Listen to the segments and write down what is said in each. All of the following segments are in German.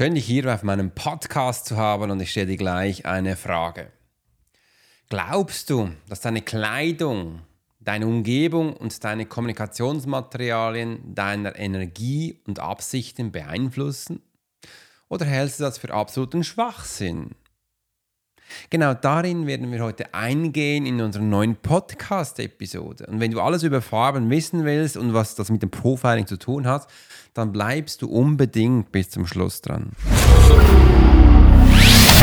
Schön, dich hier auf meinem Podcast zu haben und ich stelle dir gleich eine Frage. Glaubst du, dass deine Kleidung, deine Umgebung und deine Kommunikationsmaterialien deiner Energie und Absichten beeinflussen? Oder hältst du das für absoluten Schwachsinn? Genau darin werden wir heute eingehen in unserer neuen Podcast-Episode. Und wenn du alles über Farben wissen willst und was das mit dem Profiling zu tun hat, dann bleibst du unbedingt bis zum Schluss dran.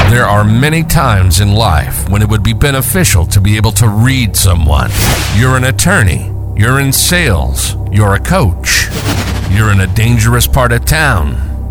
There are many times in life when it would be beneficial to be able to read someone. You're an attorney, you're in sales, you're a coach, you're in a dangerous part of town,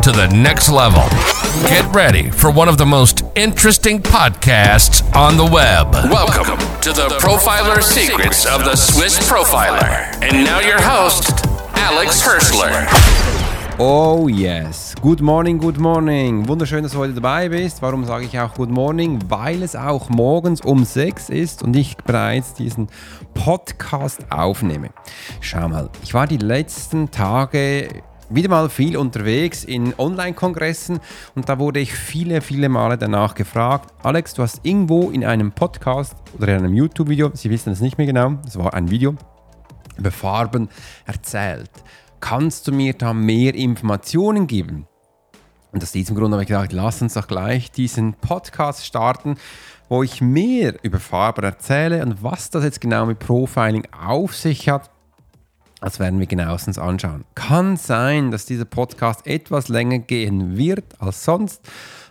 to the next level. Get ready for one of the most interesting podcasts on the web. Welcome to the Profiler Secrets of the Swiss Profiler. And now your host, Alex Hirschler. Oh yes. Good morning, good morning. Wunderschön, dass du heute dabei bist. Warum sage ich auch Good Morning? Weil es auch morgens um 6 ist und ich bereits diesen Podcast aufnehme. Schau mal, ich war die letzten Tage wieder mal viel unterwegs in Online-Kongressen und da wurde ich viele, viele Male danach gefragt, Alex, du hast irgendwo in einem Podcast oder in einem YouTube-Video, Sie wissen es nicht mehr genau, es war ein Video, über Farben erzählt. Kannst du mir da mehr Informationen geben? Und aus diesem Grund habe ich gesagt, lass uns doch gleich diesen Podcast starten, wo ich mehr über Farben erzähle und was das jetzt genau mit Profiling auf sich hat. Das werden wir genauestens anschauen. Kann sein, dass dieser Podcast etwas länger gehen wird als sonst,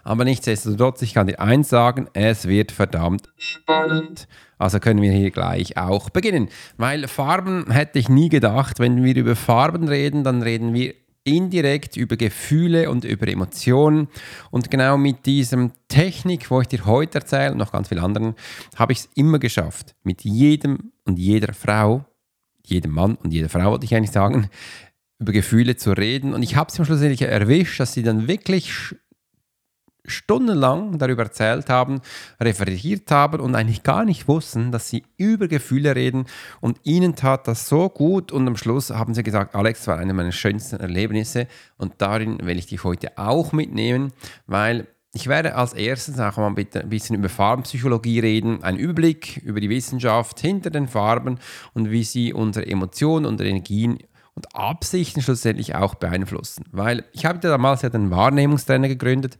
aber nichtsdestotrotz, ich kann dir eins sagen, es wird verdammt spannend. Also können wir hier gleich auch beginnen. Weil Farben hätte ich nie gedacht, wenn wir über Farben reden, dann reden wir indirekt über Gefühle und über Emotionen. Und genau mit diesem Technik, wo ich dir heute erzähle, und noch ganz vielen anderen, habe ich es immer geschafft, mit jedem und jeder Frau, jedem Mann und jeder Frau, wollte ich eigentlich sagen, über Gefühle zu reden. Und ich habe es schlussendlich erwischt, dass sie dann wirklich stundenlang darüber erzählt haben, referiert haben und eigentlich gar nicht wussten, dass sie über Gefühle reden. Und ihnen tat das so gut. Und am Schluss haben sie gesagt, Alex war eine meiner schönsten Erlebnisse. Und darin will ich dich heute auch mitnehmen, weil ich werde als erstes auch mal ein bisschen über Farbenpsychologie reden, einen Überblick über die Wissenschaft hinter den Farben und wie sie unsere Emotionen und Energien und Absichten schlussendlich auch beeinflussen. Weil ich habe damals ja den Wahrnehmungstrainer gegründet.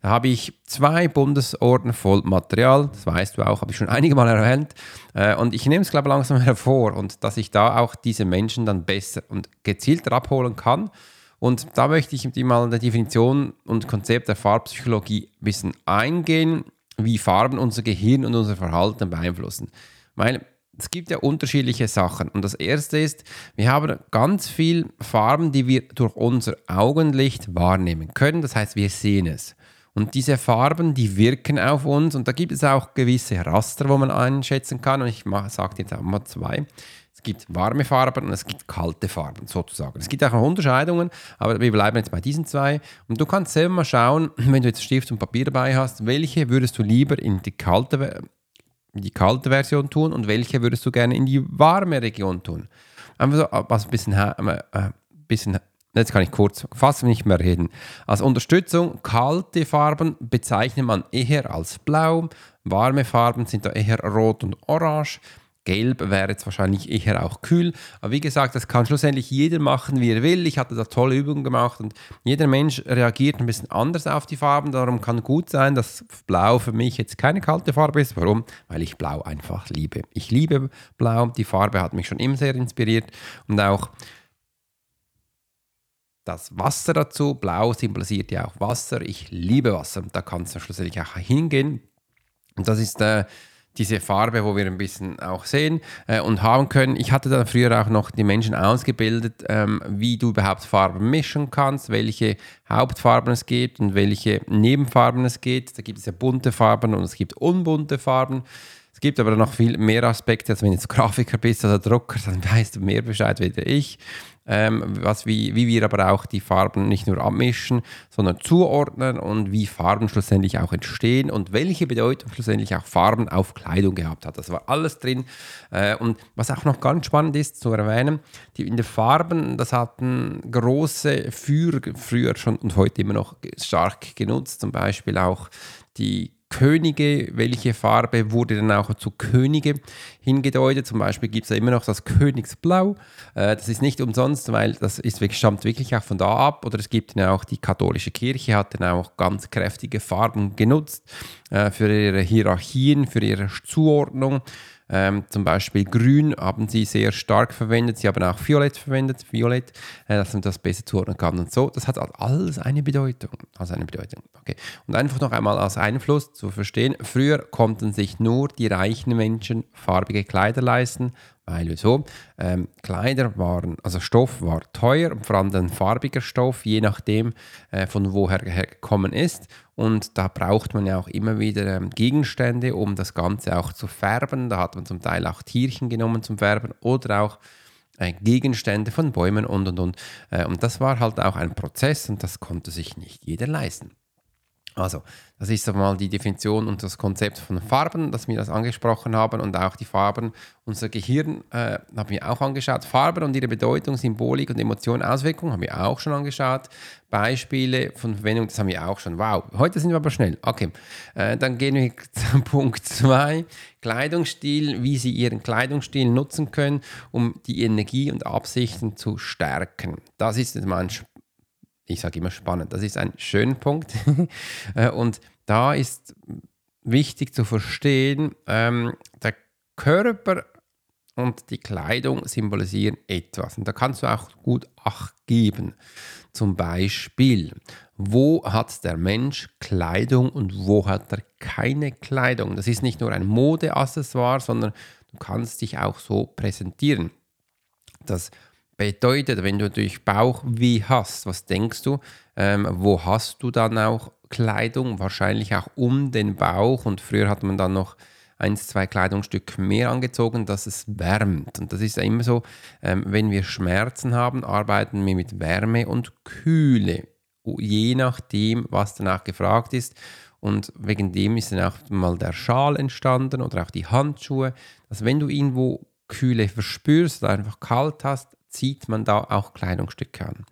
Da habe ich zwei Bundesorden voll Material, das weißt du auch, habe ich schon einige Mal erwähnt. Äh, und ich nehme es, glaube ich, langsam hervor und dass ich da auch diese Menschen dann besser und gezielter abholen kann. Und da möchte ich die mal in der Definition und Konzept der Farbpsychologie ein bisschen eingehen, wie Farben unser Gehirn und unser Verhalten beeinflussen. Weil es gibt ja unterschiedliche Sachen. Und das erste ist, wir haben ganz viele Farben, die wir durch unser Augenlicht wahrnehmen können. Das heißt, wir sehen es. Und diese Farben, die wirken auf uns. Und da gibt es auch gewisse Raster, wo man einschätzen kann. Und ich sage jetzt auch mal zwei. Es gibt warme Farben und es gibt kalte Farben sozusagen. Es gibt auch noch Unterscheidungen, aber wir bleiben jetzt bei diesen zwei. Und du kannst selber mal schauen, wenn du jetzt Stift und Papier dabei hast, welche würdest du lieber in die kalte die kalte Version tun und welche würdest du gerne in die warme Region tun? Einfach so was ein bisschen, äh, äh, bisschen jetzt kann ich kurz fast nicht mehr reden. Als Unterstützung, kalte Farben bezeichnet man eher als blau, warme Farben sind da eher rot und orange. Gelb wäre jetzt wahrscheinlich eher auch kühl. Aber wie gesagt, das kann schlussendlich jeder machen, wie er will. Ich hatte da tolle Übungen gemacht und jeder Mensch reagiert ein bisschen anders auf die Farben. Darum kann gut sein, dass Blau für mich jetzt keine kalte Farbe ist. Warum? Weil ich Blau einfach liebe. Ich liebe Blau. Die Farbe hat mich schon immer sehr inspiriert und auch das Wasser dazu. Blau symbolisiert ja auch Wasser. Ich liebe Wasser und da kannst du schlussendlich auch hingehen. Und das ist äh, diese Farbe, wo wir ein bisschen auch sehen äh, und haben können. Ich hatte dann früher auch noch die Menschen ausgebildet, ähm, wie du überhaupt Farben mischen kannst, welche Hauptfarben es gibt und welche Nebenfarben es gibt. Da gibt es ja bunte Farben und es gibt unbunte Farben. Es gibt aber noch viel mehr Aspekte, als wenn du jetzt Grafiker bist oder Drucker, dann weißt du mehr Bescheid wie ich ähm, was, wie, wie wir aber auch die Farben nicht nur abmischen, sondern zuordnen und wie Farben schlussendlich auch entstehen und welche Bedeutung schlussendlich auch Farben auf Kleidung gehabt hat. Das war alles drin. Äh, und was auch noch ganz spannend ist zu erwähnen, die in den Farben, das hatten große Führer früher schon und heute immer noch stark genutzt, zum Beispiel auch die Könige, welche Farbe wurde dann auch zu Könige hingedeutet. Zum Beispiel gibt es ja immer noch das Königsblau. Äh, das ist nicht umsonst, weil das ist, stammt wirklich auch von da ab. Oder es gibt ja auch die katholische Kirche, hat dann auch ganz kräftige Farben genutzt äh, für ihre Hierarchien, für ihre Zuordnung. Ähm, zum Beispiel Grün haben sie sehr stark verwendet. Sie haben auch Violett verwendet, Violett, äh, dass man das besser zuordnen kann und so. Das hat alles eine Bedeutung. Also eine Bedeutung. Okay. Und einfach noch einmal als Einfluss zu verstehen: Früher konnten sich nur die reichen Menschen farbige Kleider leisten weil wieso? Ähm, Kleider waren, also Stoff war teuer, vor allem ein farbiger Stoff, je nachdem äh, von woher er gekommen ist. Und da braucht man ja auch immer wieder ähm, Gegenstände, um das Ganze auch zu färben. Da hat man zum Teil auch Tierchen genommen zum Färben oder auch äh, Gegenstände von Bäumen und und und. Äh, und das war halt auch ein Prozess und das konnte sich nicht jeder leisten. Also, das ist einmal die Definition und das Konzept von Farben, das wir das angesprochen haben und auch die Farben. Unser Gehirn äh, haben wir auch angeschaut. Farben und ihre Bedeutung, Symbolik und Emotion, Auswirkungen haben wir auch schon angeschaut. Beispiele von Verwendung, das haben wir auch schon. Wow, heute sind wir aber schnell. Okay, äh, dann gehen wir zum Punkt 2. Kleidungsstil, wie Sie Ihren Kleidungsstil nutzen können, um die Energie und Absichten zu stärken. Das ist mal ein ich sage immer spannend, das ist ein schöner Punkt. Äh, und da ist wichtig zu verstehen, ähm, der Körper und die Kleidung symbolisieren etwas. Und da kannst du auch gut Acht geben. Zum Beispiel, wo hat der Mensch Kleidung und wo hat er keine Kleidung? Das ist nicht nur ein Modeaccessoire, sondern du kannst dich auch so präsentieren. Das Bedeutet, wenn du durch Bauchweh hast, was denkst du, ähm, wo hast du dann auch Kleidung? Wahrscheinlich auch um den Bauch und früher hat man dann noch eins, zwei Kleidungsstücke mehr angezogen, dass es wärmt. Und das ist ja immer so, ähm, wenn wir Schmerzen haben, arbeiten wir mit Wärme und Kühle, je nachdem, was danach gefragt ist. Und wegen dem ist dann auch mal der Schal entstanden oder auch die Handschuhe, dass wenn du irgendwo Kühle verspürst oder einfach kalt hast, zieht man da auch Kleidungsstücke an.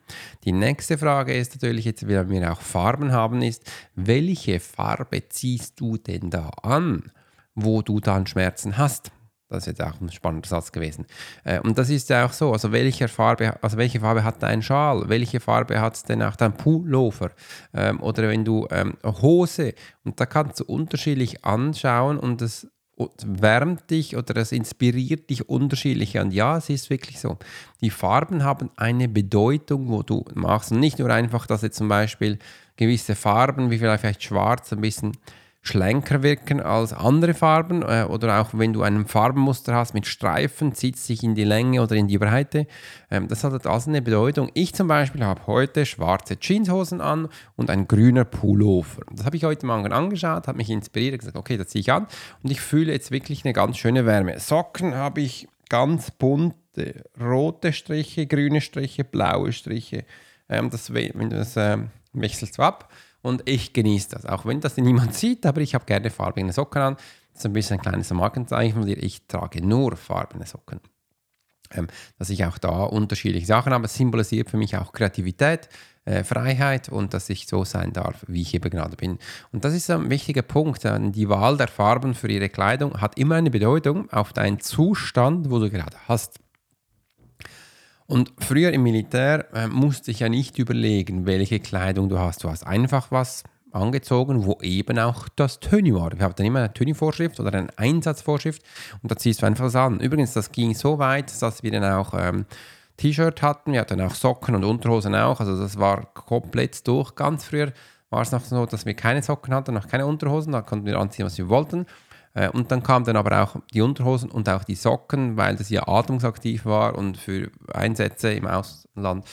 Die nächste Frage ist natürlich jetzt, wenn wir auch Farben haben, ist, welche Farbe ziehst du denn da an, wo du dann Schmerzen hast? Das ist jetzt auch ein spannender Satz gewesen. Äh, und das ist ja auch so, also welche Farbe, also welche Farbe hat dein Schal? Welche Farbe hat denn auch dein Pullover? Ähm, oder wenn du ähm, Hose, und da kannst du unterschiedlich anschauen und das wärmt dich oder es inspiriert dich unterschiedlich. Und ja, es ist wirklich so. Die Farben haben eine Bedeutung, wo du machst. Und nicht nur einfach, dass jetzt zum Beispiel gewisse Farben, wie vielleicht schwarz, ein bisschen schlanker wirken als andere Farben äh, oder auch wenn du ein Farbenmuster hast mit Streifen, zieht es sich in die Länge oder in die Breite. Ähm, das hat also eine Bedeutung. Ich zum Beispiel habe heute schwarze Jeanshosen an und ein grüner Pullover. Das habe ich heute Morgen angeschaut, habe mich inspiriert, gesagt, okay, das ziehe ich an und ich fühle jetzt wirklich eine ganz schöne Wärme. Socken habe ich ganz bunte, rote Striche, grüne Striche, blaue Striche. Ähm, das, wenn das äh, wechselt ab und ich genieße das. Auch wenn das niemand sieht, aber ich habe gerne farbige Socken an. Das ist ein bisschen ein kleines Markenzeichen von dir. Ich trage nur farbene Socken. Ähm, dass ich auch da unterschiedliche Sachen habe. Es symbolisiert für mich auch Kreativität, äh, Freiheit und dass ich so sein darf, wie ich eben gerade bin. Und das ist ein wichtiger Punkt. Die Wahl der Farben für ihre Kleidung hat immer eine Bedeutung auf deinen Zustand, wo du gerade hast. Und früher im Militär äh, musste ich ja nicht überlegen, welche Kleidung du hast. Du hast einfach was angezogen, wo eben auch das Töni war. Wir haben dann immer eine Töni-Vorschrift oder eine Einsatzvorschrift und da ziehst du einfach was an. Übrigens, das ging so weit, dass wir dann auch ähm, T-Shirt hatten, wir hatten auch Socken und Unterhosen auch. Also das war komplett durch. Ganz früher war es noch so, dass wir keine Socken hatten, noch keine Unterhosen, da konnten wir anziehen, was wir wollten. Äh, und dann kamen dann aber auch die Unterhosen und auch die Socken, weil das ja atmungsaktiv war und für Einsätze im Ausland,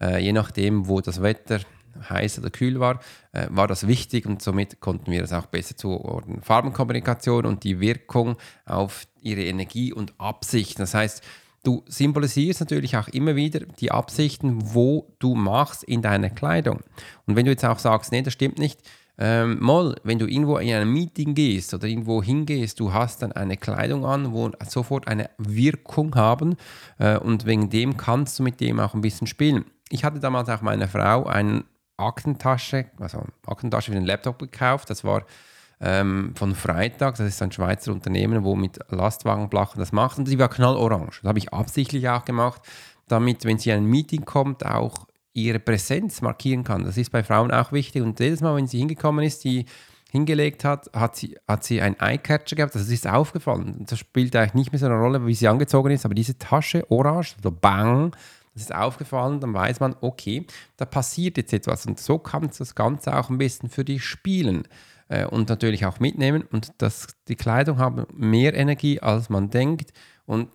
äh, je nachdem, wo das Wetter heiß oder kühl war, äh, war das wichtig und somit konnten wir das auch besser zuordnen. Farbenkommunikation und die Wirkung auf ihre Energie und Absicht. Das heißt, Du symbolisierst natürlich auch immer wieder die Absichten, wo du machst in deiner Kleidung. Und wenn du jetzt auch sagst, nee, das stimmt nicht, ähm, mal, wenn du irgendwo in ein Meeting gehst oder irgendwo hingehst, du hast dann eine Kleidung an, wo sofort eine Wirkung haben äh, und wegen dem kannst du mit dem auch ein bisschen spielen. Ich hatte damals auch meiner Frau eine Aktentasche, also Aktentasche für den Laptop gekauft. Das war ähm, von Freitag. Das ist ein Schweizer Unternehmen, wo mit Lastwagenblachen das macht. Und die war knallorange. Das habe ich absichtlich auch gemacht, damit, wenn sie in ein Meeting kommt, auch ihre Präsenz markieren kann. Das ist bei Frauen auch wichtig. Und jedes Mal, wenn sie hingekommen ist, die hingelegt hat, hat sie, hat sie ein Eyecatcher gehabt. Das ist aufgefallen. Das spielt eigentlich nicht mehr so eine Rolle, wie sie angezogen ist. Aber diese Tasche, orange, so bang, das ist aufgefallen. Dann weiß man, okay, da passiert jetzt etwas. Und so kann das Ganze auch ein bisschen für dich spielen äh, und natürlich auch mitnehmen. Und das, die Kleidung hat mehr Energie, als man denkt. Und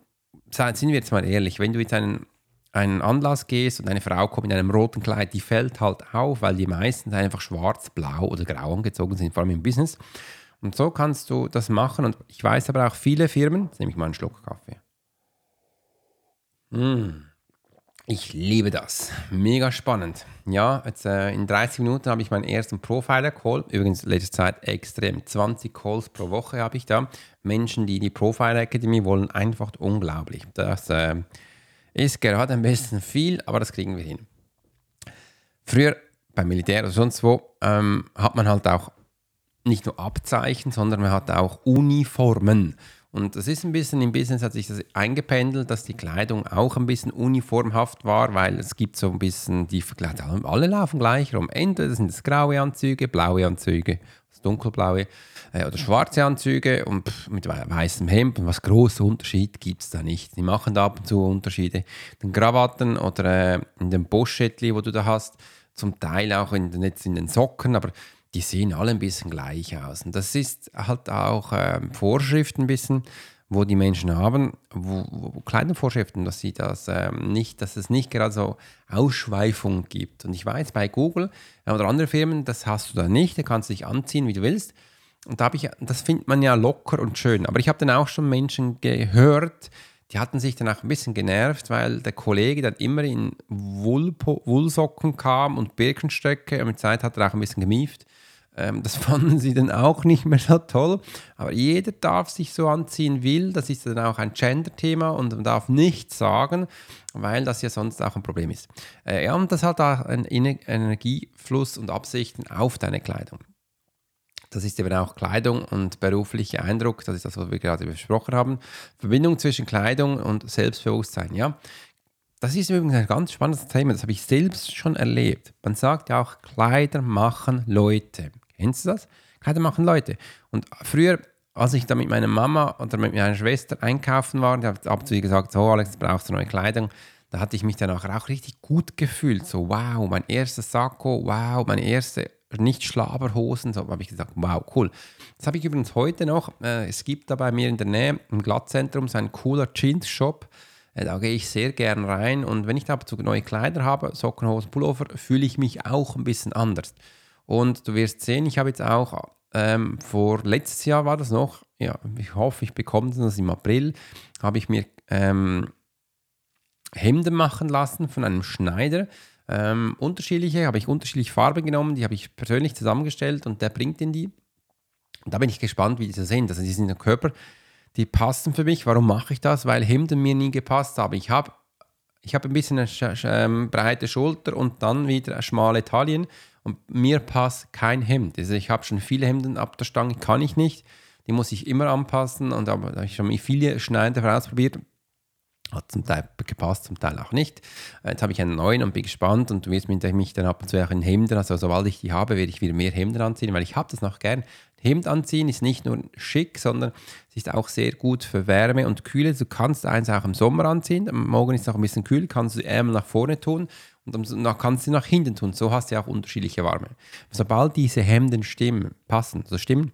sind wir jetzt mal ehrlich, wenn du jetzt einen, einen Anlass gehst und eine Frau kommt in einem roten Kleid, die fällt halt auf, weil die meisten einfach schwarz, blau oder grau angezogen sind, vor allem im Business. Und so kannst du das machen. Und ich weiß aber auch viele Firmen, jetzt nehme ich mal einen Schluck Kaffee. Mmh. Ich liebe das. Mega spannend. Ja, jetzt äh, in 30 Minuten habe ich meinen ersten Profiler-Call. Übrigens, letzte Zeit extrem. 20 Calls pro Woche habe ich da. Menschen, die die Profiler Academy wollen, einfach unglaublich. Das äh, ist gerade ein bisschen viel, aber das kriegen wir hin. Früher beim Militär oder sonst wo ähm, hat man halt auch nicht nur Abzeichen, sondern man hat auch Uniformen. Und das ist ein bisschen im Business hat sich das eingependelt, dass die Kleidung auch ein bisschen uniformhaft war, weil es gibt so ein bisschen die Kleidung, alle laufen gleich rum. Entweder sind es graue Anzüge, blaue Anzüge, dunkelblaue äh, oder schwarze Anzüge und pff, mit weißem Hemd. Und was großer Unterschied gibt es da nicht. Die machen da ab und zu Unterschiede. Den Krawatten oder äh, in dem Boschettli, wo du da hast, zum Teil auch in, jetzt in den Socken, aber die sehen alle ein bisschen gleich aus. Und das ist halt auch äh, Vorschriften ein bisschen, wo die Menschen haben, wo, wo kleine Vorschriften, dass sie das ähm, nicht, dass es nicht gerade so Ausschweifung gibt. Und ich weiß, bei Google oder anderen Firmen, das hast du da nicht, da kannst du dich anziehen, wie du willst. Und da habe ich, das findet man ja locker und schön. Aber ich habe dann auch schon Menschen gehört, die hatten sich dann auch ein bisschen genervt, weil der Kollege dann immer in Wollsocken kam und Birkenstöcke. Und mit Zeit hat er auch ein bisschen gemieft. Ähm, das fanden sie dann auch nicht mehr so toll. Aber jeder darf sich so anziehen will. Das ist dann auch ein Gender-Thema und man darf nichts sagen, weil das ja sonst auch ein Problem ist. Äh, ja, und das hat auch einen Energiefluss und Absichten auf deine Kleidung. Das ist eben auch Kleidung und beruflicher Eindruck. Das ist das, was wir gerade besprochen haben. Verbindung zwischen Kleidung und Selbstbewusstsein. Ja, das ist übrigens ein ganz spannendes Thema. Das habe ich selbst schon erlebt. Man sagt ja auch, Kleider machen Leute. Kennst du das? Kleider machen Leute. Und früher, als ich da mit meiner Mama oder mit meiner Schwester einkaufen war, habe ich zu ihr gesagt, so Alex, brauchst du neue Kleidung. Da hatte ich mich danach auch richtig gut gefühlt. So, wow, mein erster Sakko, wow, meine erste nicht Schlaberhosen. So habe ich gesagt, wow, cool. Das habe ich übrigens heute noch. Äh, es gibt da bei mir in der Nähe im Glattzentrum so einen cooler Jeans-Shop. Äh, da gehe ich sehr gern rein und wenn ich da neue Kleider habe, Socken, Hosen, Pullover, fühle ich mich auch ein bisschen anders. Und du wirst sehen, ich habe jetzt auch ähm, vor letztes Jahr war das noch, ja, ich hoffe, ich bekomme das im April, habe ich mir ähm, Hemden machen lassen von einem Schneider. Ähm, unterschiedliche, habe ich unterschiedliche Farben genommen, die habe ich persönlich zusammengestellt und der bringt in die. Und da bin ich gespannt, wie die so sind. Also die sind im Körper, die passen für mich. Warum mache ich das? Weil Hemden mir nie gepasst haben. Ich habe ich hab ein bisschen eine ähm, breite Schulter und dann wieder schmale Taille und mir passt kein Hemd. Also ich habe schon viele Hemden ab der Stange, kann ich nicht. Die muss ich immer anpassen und da habe ich schon viele Schneider ausprobiert. Hat zum Teil gepasst, zum Teil auch nicht. Jetzt habe ich einen neuen und bin gespannt und du wirst mich dann ab und zu auch in Hemden, also sobald ich die habe, werde ich wieder mehr Hemden anziehen, weil ich habe das noch gern. Hemd anziehen ist nicht nur schick, sondern es ist auch sehr gut für Wärme und Kühle. Du kannst eins auch im Sommer anziehen, Morgen ist es auch ein bisschen kühl, kannst du die Ärmel nach vorne tun und dann kannst du nach hinten tun. So hast du auch unterschiedliche Warme. Sobald diese Hemden stimmen, passen, also stimmen,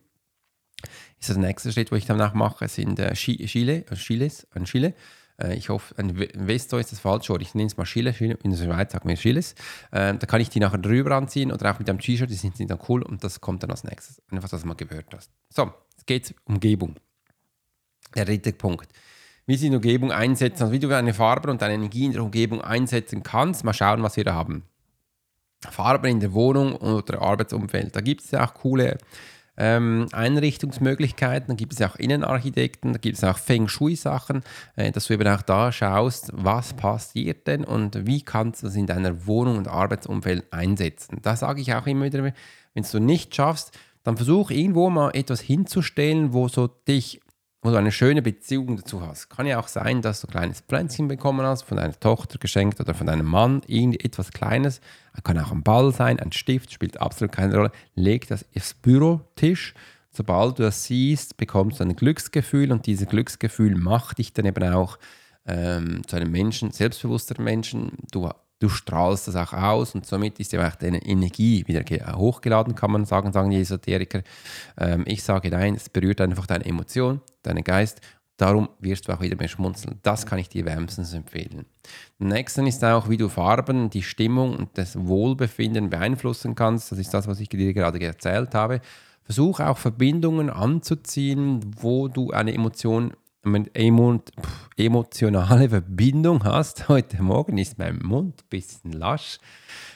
ist das nächste Schritt, wo ich danach mache, sind äh, Chile, äh, Chiles, ein Chile. Äh, ich hoffe, ein Vesto ist das falsch, oder ich nenne es mal Chile, Chile in der Schweiz sagt man Chiles. Da kann ich die nachher drüber anziehen oder auch mit einem T-Shirt, die sind, sind dann cool und das kommt dann als nächstes. Einfach, dass du mal gehört hast. So, jetzt geht es um Umgebung. Der dritte Punkt. Wie sie die Umgebung einsetzen, also wie du deine Farbe und deine Energie in der Umgebung einsetzen kannst. Mal schauen, was wir da haben. Farben in der Wohnung oder Arbeitsumfeld. Da gibt es ja auch coole ähm, Einrichtungsmöglichkeiten, da gibt es ja auch Innenarchitekten, da gibt es auch Feng Shui-Sachen, äh, dass du eben auch da schaust, was passiert denn und wie kannst du das in deiner Wohnung und Arbeitsumfeld einsetzen. Da sage ich auch immer wieder, wenn es du nicht schaffst, dann versuch irgendwo mal etwas hinzustellen, wo so dich wo du eine schöne Beziehung dazu hast. Kann ja auch sein, dass du ein kleines Pflänzchen bekommen hast, von deiner Tochter geschenkt oder von deinem Mann, irgendetwas Kleines. Kann auch ein Ball sein, ein Stift, spielt absolut keine Rolle. Leg das aufs Bürotisch. Sobald du das siehst, bekommst du ein Glücksgefühl und dieses Glücksgefühl macht dich dann eben auch ähm, zu einem Menschen, selbstbewussteren Menschen. Du du strahlst das auch aus und somit ist ja auch deine Energie wieder hochgeladen, kann man sagen, sagen die Esoteriker. Ähm, ich sage nein, es berührt einfach deine Emotion, deinen Geist. Darum wirst du auch wieder mehr schmunzeln. Das kann ich dir wärmstens empfehlen. Nächsten ist auch, wie du Farben, die Stimmung und das Wohlbefinden beeinflussen kannst. Das ist das, was ich dir gerade erzählt habe. Versuch auch Verbindungen anzuziehen, wo du eine Emotion emotionale Verbindung hast. Heute Morgen ist mein Mund ein bisschen lasch.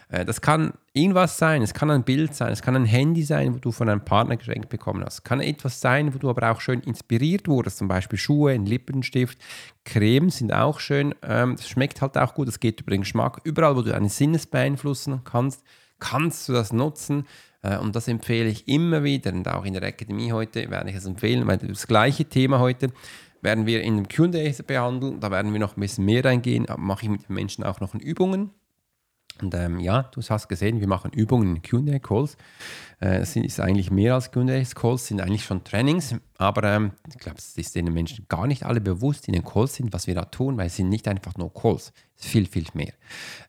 Äh, das kann irgendwas sein, es kann ein Bild sein, es kann ein Handy sein, wo du von einem Partner geschenkt bekommen hast. Es kann etwas sein, wo du aber auch schön inspiriert wurdest, zum Beispiel Schuhe, ein Lippenstift, Creme sind auch schön. Ähm, das schmeckt halt auch gut, das geht über den Geschmack. Überall, wo du deine Sinnes beeinflussen kannst, kannst du das nutzen. Äh, und das empfehle ich immer wieder und auch in der Akademie heute werde ich es empfehlen, weil das gleiche Thema heute werden wir in dem QA behandeln. Da werden wir noch ein bisschen mehr reingehen. Mache ich mit den Menschen auch noch Übungen. Und ähm, ja, du hast gesehen, wir machen Übungen in QA-Calls. Äh, es ist eigentlich mehr als QA-Calls, sind eigentlich schon Trainings. Aber ähm, ich glaube, es ist den Menschen gar nicht alle bewusst, die in den Calls sind, was wir da tun, weil es sind nicht einfach nur Calls. Es viel, viel mehr.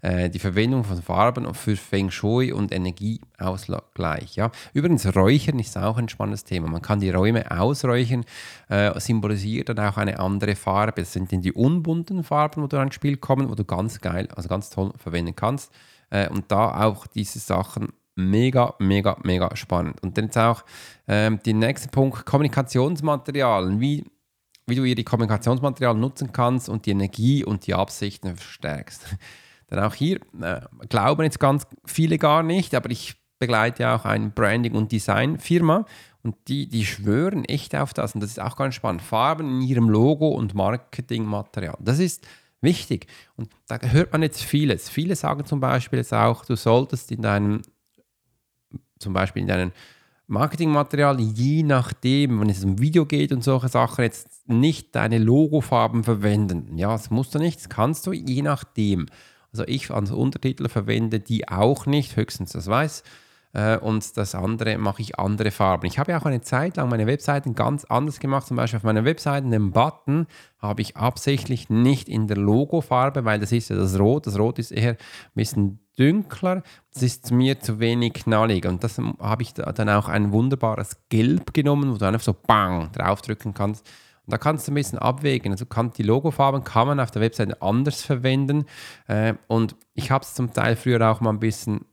Äh, die Verwendung von Farben für Feng Shui und Energieausgleich. Ja. Übrigens, Räuchern ist auch ein spannendes Thema. Man kann die Räume ausräuchern, äh, symbolisiert dann auch eine andere Farbe. Das sind dann die unbunten Farben, wo du ins Spiel kommen, wo du ganz geil, also ganz toll verwenden kannst. Äh, und da auch diese Sachen mega, mega, mega spannend. Und dann jetzt auch ähm, der nächste Punkt, Kommunikationsmaterialien. Wie wie du ihre Kommunikationsmaterial nutzen kannst und die Energie und die Absichten verstärkst. Denn auch hier äh, glauben jetzt ganz viele gar nicht, aber ich begleite ja auch eine Branding- und Design-Firma und die, die schwören echt auf das und das ist auch ganz spannend. Farben in ihrem Logo und Marketingmaterial. Das ist wichtig und da hört man jetzt vieles. Viele sagen zum Beispiel jetzt auch, du solltest in deinem, zum Beispiel in deinen Marketingmaterial, je nachdem, wenn es um Video geht und solche Sachen, jetzt nicht deine Logofarben verwenden. Ja, das musst du nicht, das kannst du, je nachdem. Also ich als Untertitel verwende die auch nicht, höchstens das Weiß. Äh, und das andere mache ich andere Farben. Ich habe ja auch eine Zeit lang meine Webseiten ganz anders gemacht. Zum Beispiel auf meiner Webseite den Button habe ich absichtlich nicht in der Logofarbe, weil das ist ja das Rot. Das Rot ist eher ein bisschen dünkler. Das ist mir zu wenig knallig. Und das habe ich dann auch ein wunderbares Gelb genommen, wo du einfach so bang draufdrücken kannst. Und da kannst du ein bisschen abwägen. Also kann, die Logofarben kann man auf der Webseite anders verwenden. Äh, und ich habe es zum Teil früher auch mal ein bisschen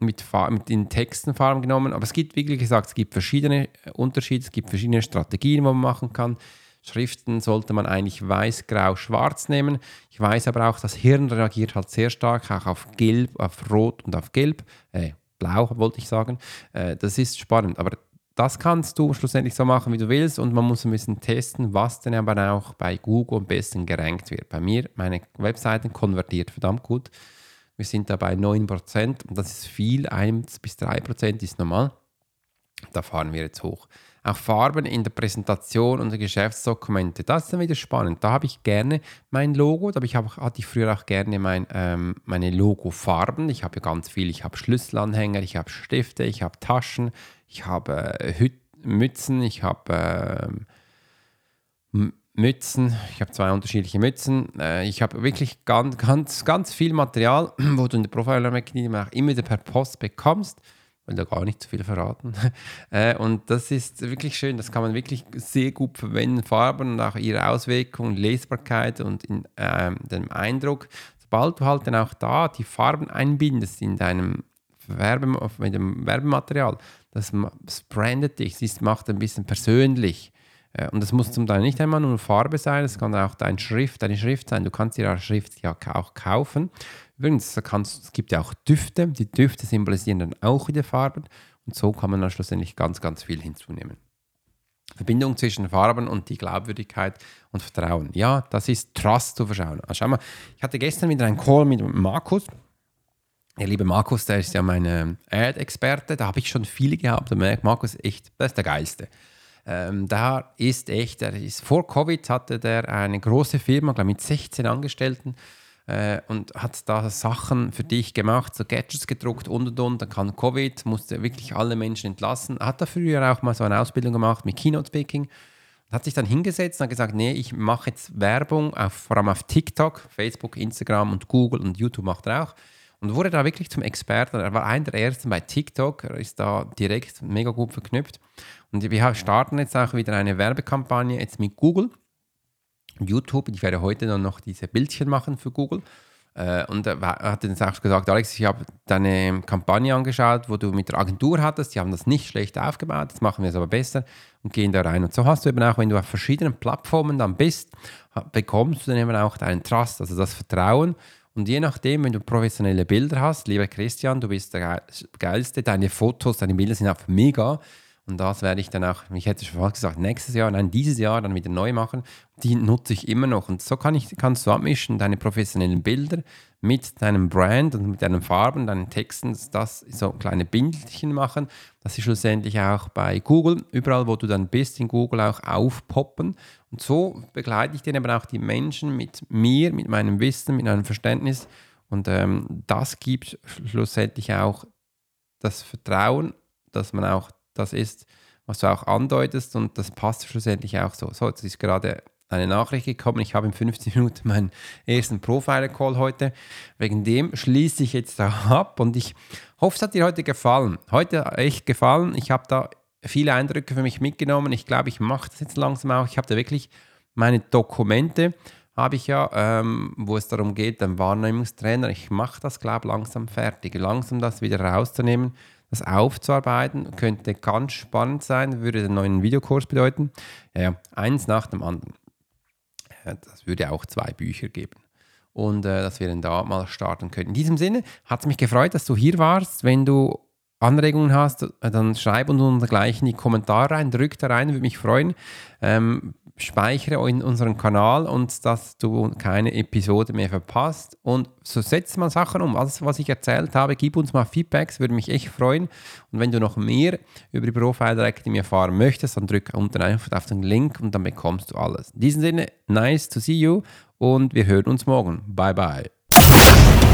mit, mit den Texten Farben genommen. Aber es gibt, wie gesagt, es gibt verschiedene Unterschiede, es gibt verschiedene Strategien, die man machen kann. Schriften sollte man eigentlich weiß, grau, schwarz nehmen. Ich weiß aber auch, das Hirn reagiert halt sehr stark auch auf Gelb, auf Rot und auf Gelb. Äh, blau wollte ich sagen. Äh, das ist spannend. Aber das kannst du schlussendlich so machen, wie du willst. Und man muss ein bisschen testen, was denn aber auch bei Google am besten gerankt wird. Bei mir, meine Webseite konvertiert verdammt gut. Wir sind da bei 9% und das ist viel. 1 bis 3% ist normal. Da fahren wir jetzt hoch. Auch Farben in der Präsentation und der Geschäftsdokumente, das ist dann wieder spannend. Da habe ich gerne mein Logo, da ich hatte ich früher auch gerne mein, ähm, meine Logofarben. Ich habe ganz viel, ich habe Schlüsselanhänger, ich habe Stifte, ich habe Taschen, ich habe äh, Mützen, ich habe äh, Mützen, ich habe zwei unterschiedliche Mützen. Äh, ich habe wirklich ganz, ganz, ganz viel Material, wo du in der Profiler-Akademie immer per Post bekommst will da gar nicht zu viel verraten. Äh, und das ist wirklich schön, das kann man wirklich sehr gut verwenden, Farben und auch ihre Auswirkungen, Lesbarkeit und in, ähm, dem Eindruck. Sobald du halt dann auch da die Farben einbindest in deinem Werbe, in dem Werbematerial, das, das brandet dich, das macht ein bisschen persönlich. Äh, und das muss zum Teil nicht einmal nur Farbe sein, es kann auch dein Schrift, deine Schrift sein. Du kannst dir auch Schrift ja auch kaufen. Übrigens, kannst, es gibt ja auch Düfte. Die Düfte symbolisieren dann auch wieder Farben. Und so kann man dann schlussendlich ganz, ganz viel hinzunehmen. Verbindung zwischen Farben und die Glaubwürdigkeit und Vertrauen. Ja, das ist Trust zu verschauen. Also schau mal, ich hatte gestern wieder einen Call mit Markus. Der liebe Markus, der ist ja mein äh, Ad-Experte. Da habe ich schon viele gehabt. Da merkt Markus echt, das ist der Geilste. Ähm, da ist echt, der ist, vor Covid hatte der eine große Firma, glaube mit 16 Angestellten äh, und hat da Sachen für dich gemacht, so Gadgets gedruckt und und und. Dann kam Covid, musste wirklich alle Menschen entlassen. Hat da früher auch mal so eine Ausbildung gemacht mit Keynote Speaking. Hat sich dann hingesetzt und hat gesagt, nee, ich mache jetzt Werbung, auf, vor allem auf TikTok, Facebook, Instagram und Google und YouTube macht er auch. Und wurde da wirklich zum Experten. Er war einer der ersten bei TikTok, er ist da direkt mega gut verknüpft. Und wir starten jetzt auch wieder eine Werbekampagne jetzt mit Google, YouTube. Ich werde heute dann noch diese Bildchen machen für Google. Äh, und er hat dann auch gesagt, Alex, ich habe deine Kampagne angeschaut, wo du mit der Agentur hattest. Die haben das nicht schlecht aufgebaut, jetzt machen wir es aber besser und gehen da rein. Und so hast du eben auch, wenn du auf verschiedenen Plattformen dann bist, bekommst du dann eben auch deinen Trust, also das Vertrauen. Und je nachdem, wenn du professionelle Bilder hast, lieber Christian, du bist der Geilste, deine Fotos, deine Bilder sind auch mega, und das werde ich dann auch, ich hätte schon fast gesagt, nächstes Jahr, nein, dieses Jahr dann wieder neu machen. Die nutze ich immer noch. Und so kann ich, kannst du abmischen, deine professionellen Bilder mit deinem Brand und mit deinen Farben, deinen Texten, das so kleine Bildchen machen, dass sie schlussendlich auch bei Google, überall wo du dann bist in Google auch aufpoppen. Und so begleite ich dann aber auch die Menschen mit mir, mit meinem Wissen, mit meinem Verständnis. Und ähm, das gibt schlussendlich auch das Vertrauen, dass man auch das ist, was du auch andeutest und das passt schlussendlich auch so. So, jetzt ist gerade eine Nachricht gekommen. Ich habe in 15 Minuten meinen ersten Profiler-Call heute. Wegen dem schließe ich jetzt ab und ich hoffe, es hat dir heute gefallen. Heute echt gefallen. Ich habe da viele Eindrücke für mich mitgenommen. Ich glaube, ich mache das jetzt langsam auch. Ich habe da wirklich meine Dokumente, habe ich ja, ähm, wo es darum geht, ein Wahrnehmungstrainer. Ich mache das, glaube ich, langsam fertig. Langsam das wieder rauszunehmen das aufzuarbeiten. Könnte ganz spannend sein, würde den neuen Videokurs bedeuten. Ja, eins nach dem anderen. Das würde auch zwei Bücher geben. Und äh, dass wir dann da mal starten können. In diesem Sinne hat es mich gefreut, dass du hier warst. Wenn du Anregungen hast, dann schreib uns gleich in die Kommentare rein, drück da rein, würde mich freuen. Ähm, speichere in unseren Kanal und dass du keine Episode mehr verpasst. Und so setz mal Sachen um. Alles, was ich erzählt habe, gib uns mal Feedbacks, würde mich echt freuen. Und wenn du noch mehr über die Profile Academy erfahren möchtest, dann drück unten einfach auf den Link und dann bekommst du alles. In diesem Sinne, nice to see you und wir hören uns morgen. Bye bye.